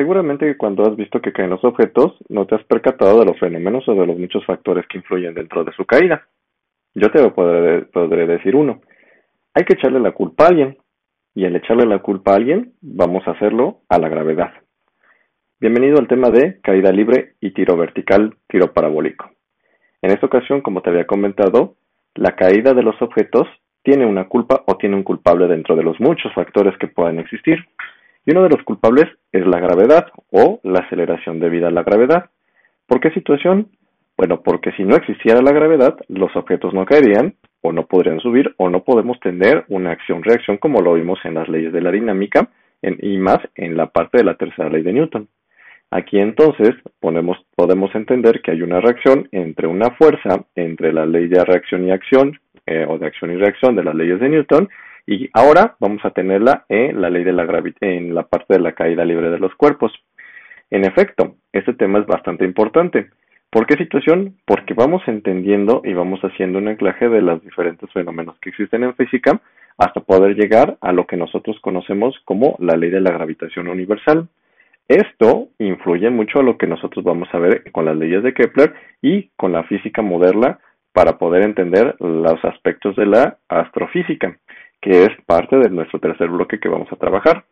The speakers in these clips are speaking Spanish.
seguramente cuando has visto que caen los objetos, no te has percatado de los fenómenos o de los muchos factores que influyen dentro de su caída. Yo te podré, podré decir uno. Hay que echarle la culpa a alguien. Y al echarle la culpa a alguien, vamos a hacerlo a la gravedad. Bienvenido al tema de caída libre y tiro vertical, tiro parabólico. En esta ocasión, como te había comentado, la caída de los objetos tiene una culpa o tiene un culpable dentro de los muchos factores que puedan existir. Y uno de los culpables es la gravedad o la aceleración debida a la gravedad. ¿Por qué situación? Bueno, porque si no existiera la gravedad, los objetos no caerían o no podrían subir o no podemos tener una acción-reacción como lo vimos en las leyes de la dinámica y más en la parte de la tercera ley de Newton. Aquí entonces podemos entender que hay una reacción entre una fuerza, entre la ley de reacción y acción, eh, o de acción y reacción de las leyes de Newton, y ahora vamos a tenerla en la ley de la en la parte de la caída libre de los cuerpos. En efecto, este tema es bastante importante. ¿Por qué situación? Porque vamos entendiendo y vamos haciendo un anclaje de los diferentes fenómenos que existen en física hasta poder llegar a lo que nosotros conocemos como la ley de la gravitación universal. Esto influye mucho a lo que nosotros vamos a ver con las leyes de Kepler y con la física moderna para poder entender los aspectos de la astrofísica que es parte de nuestro tercer bloque que vamos a trabajar.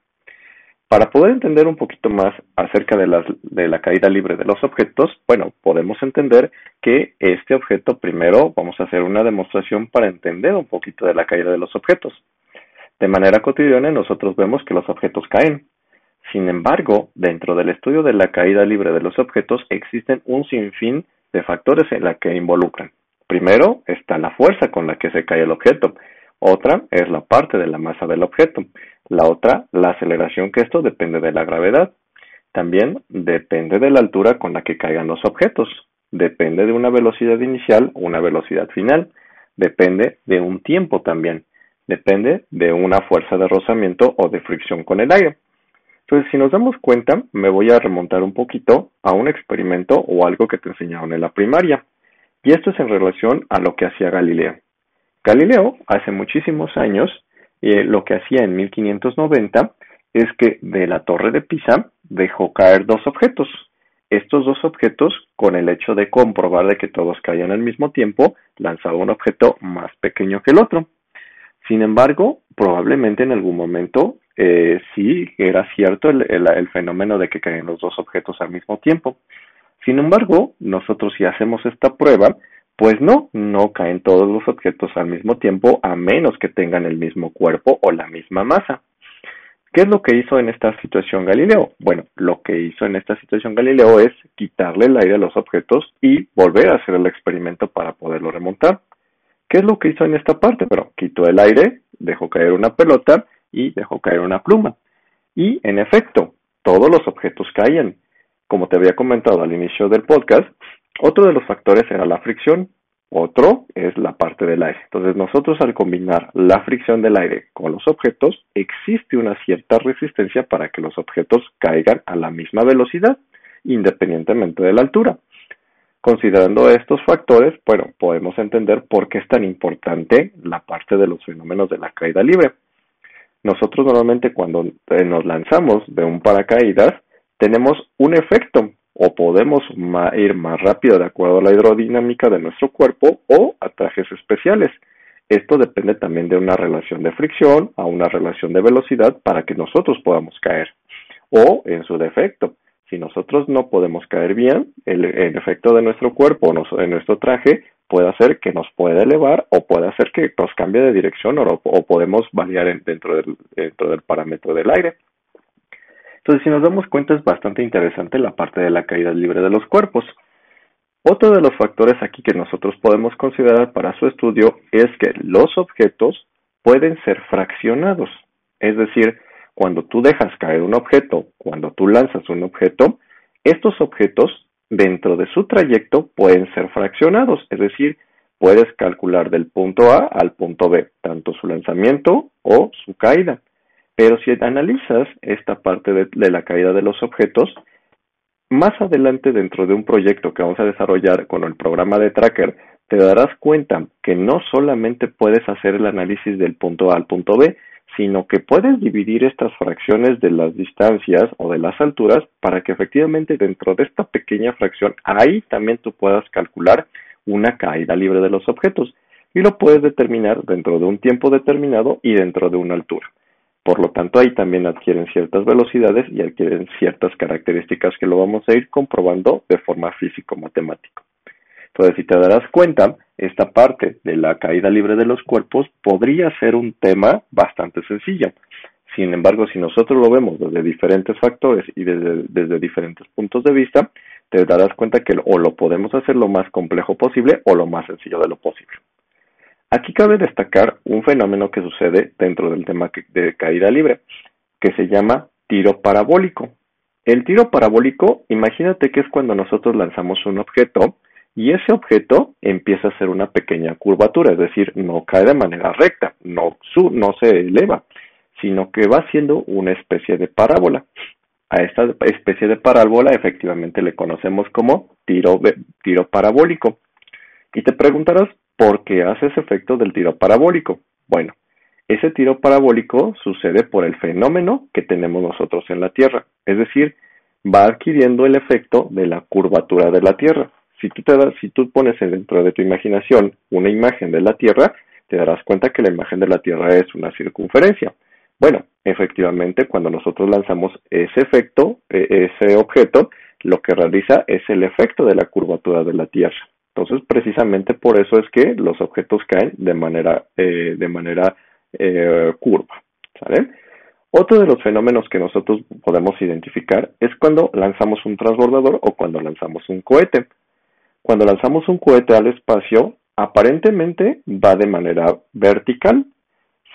Para poder entender un poquito más acerca de, la caída libre de los objetos, bueno, podemos entender que este objeto primero vamos a hacer una demostración para entender un poquito de la caída de los objetos. De manera cotidiana nosotros vemos que los objetos caen. Sin embargo, dentro del estudio de la caída libre de los objetos existen un sinfín de factores en la que involucran. Primero está la fuerza con la que se cae el objeto, otra es la parte de la masa del objeto. La otra, la aceleración, que esto depende de la gravedad. También depende de la altura con la que caigan los objetos. Depende de una velocidad inicial o una velocidad final. Depende de un tiempo también. Depende de una fuerza de rozamiento o de fricción con el aire. Entonces, si nos damos cuenta, me voy a remontar un poquito a un experimento o algo que te enseñaron en la primaria. Y esto es en relación a lo que hacía Galileo. Galileo, hace muchísimos años, eh, lo que hacía en 1590 es que de la torre de Pisa dejó caer dos objetos. Estos dos objetos, con el hecho de comprobar de que todos caían al mismo tiempo, lanzaba un objeto más pequeño que el otro. Sin embargo, probablemente en algún momento eh, sí era cierto el, el, fenómeno de que caen los dos objetos al mismo tiempo. Sin embargo, nosotros si hacemos esta prueba, pues no, no caen todos los objetos al mismo tiempo a menos que tengan el mismo cuerpo o la misma masa. ¿Qué es lo que hizo en esta situación Galileo? Bueno, lo que hizo en esta situación Galileo es quitarle el aire a los objetos y volver a hacer el experimento para poderlo remontar. ¿Qué es lo que hizo en esta parte? Bueno, quitó el aire, dejó caer una pelota y dejó caer una pluma. Y en efecto, todos los objetos caían. Como te había comentado al inicio del podcast, otro de los factores era la fricción, otro es la parte del aire. Entonces nosotros al combinar la fricción del aire con los objetos, existe una cierta resistencia para que los objetos caigan a la misma velocidad, independientemente de la altura. Considerando estos factores, bueno, podemos entender por qué es tan importante la parte de los fenómenos de la caída libre. Nosotros normalmente cuando eh, nos lanzamos de un paracaídas, tenemos un efecto o podemos ir más rápido de acuerdo a la hidrodinámica de nuestro cuerpo o a trajes especiales. Esto depende también de una relación de fricción a una relación de velocidad para que nosotros podamos caer. O, en su defecto, si nosotros no podemos caer bien, el, efecto de nuestro cuerpo o de nuestro traje puede hacer que nos pueda elevar o puede hacer que nos cambie de dirección o, o podemos variar dentro, del, dentro del parámetro del aire. Entonces, si nos damos cuenta, es bastante interesante la parte de la caída libre de los cuerpos. Otro de los factores aquí que nosotros podemos considerar para su estudio es que los objetos pueden ser fraccionados. Es decir, cuando tú dejas caer un objeto, cuando tú lanzas un objeto, estos objetos dentro de su trayecto pueden ser fraccionados. Es decir, puedes calcular del punto A al punto B, tanto su lanzamiento o su caída. Pero si analizas esta parte de, la caída de los objetos, más adelante dentro de un proyecto que vamos a desarrollar con el programa de Tracker, te darás cuenta que no solamente puedes hacer el análisis del punto A al punto B, sino que puedes dividir estas fracciones de las distancias o de las alturas para que efectivamente dentro de esta pequeña fracción ahí también tú puedas calcular una caída libre de los objetos y lo puedes determinar dentro de un tiempo determinado y dentro de una altura. Por lo tanto, ahí también adquieren ciertas velocidades y adquieren ciertas características que lo vamos a ir comprobando de forma físico-matemática. Entonces, si te darás cuenta, esta parte de la caída libre de los cuerpos podría ser un tema bastante sencillo. Sin embargo, si nosotros lo vemos desde diferentes factores y desde, desde diferentes puntos de vista, te darás cuenta que o lo podemos hacer lo más complejo posible o lo más sencillo de lo posible. Aquí cabe destacar un fenómeno que sucede dentro del tema de caída libre, que se llama tiro parabólico. El tiro parabólico, imagínate que es cuando nosotros lanzamos un objeto y ese objeto empieza a hacer una pequeña curvatura, es decir, no cae de manera recta, no, no se eleva, sino que va haciendo una especie de parábola. A esta especie de parábola efectivamente le conocemos como tiro parabólico. Y te preguntarás, ¿por qué hace ese efecto del tiro parabólico? Bueno, ese tiro parabólico sucede por el fenómeno que tenemos nosotros en la Tierra, es decir, va adquiriendo el efecto de la curvatura de la Tierra si tú, te das, si tú pones dentro de tu imaginación una imagen de la Tierra, te darás cuenta que la imagen de la Tierra es una circunferencia. Bueno, efectivamente, cuando nosotros lanzamos ese efecto, e, ese objeto, lo que realiza es el efecto de la curvatura de la Tierra. Entonces, precisamente por eso es que los objetos caen de manera, eh, de manera eh, curva. Otro de los fenómenos que nosotros podemos identificar es cuando lanzamos un transbordador o cuando lanzamos un cohete. Cuando lanzamos un cohete al espacio, aparentemente va de manera vertical.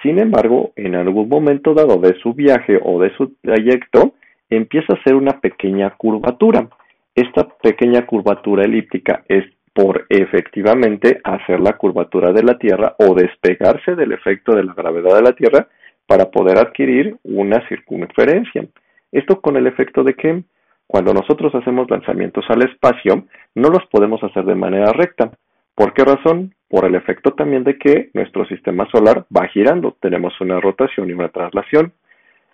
Sin embargo, en algún momento dado de su viaje o de su trayecto, empieza a hacer una pequeña curvatura. Esta pequeña curvatura elíptica es por efectivamente hacer la curvatura de la Tierra o despegarse del efecto de la gravedad de la Tierra para poder adquirir una circunferencia. Esto con el efecto de que cuando nosotros hacemos lanzamientos al espacio, no los podemos hacer de manera recta. ¿Por qué razón? Por el efecto también de que nuestro sistema solar va girando, tenemos una rotación y una traslación.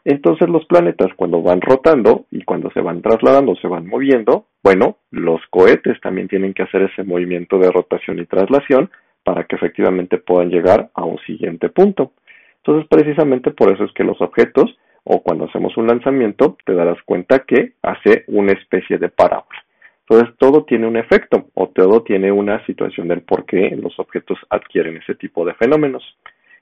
Entonces los planetas cuando van rotando y cuando se van trasladando, se van moviendo, bueno, los cohetes también tienen que hacer ese movimiento de rotación y traslación para que efectivamente puedan llegar a un siguiente punto. Entonces precisamente por eso es que los objetos o cuando hacemos un lanzamiento te darás cuenta que hace una especie de parábola. Entonces todo tiene un efecto o todo tiene una situación del por qué los objetos adquieren ese tipo de fenómenos.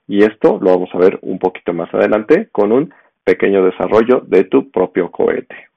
Y esto lo vamos a ver un poquito más adelante con un pequeño desarrollo de tu propio cohete.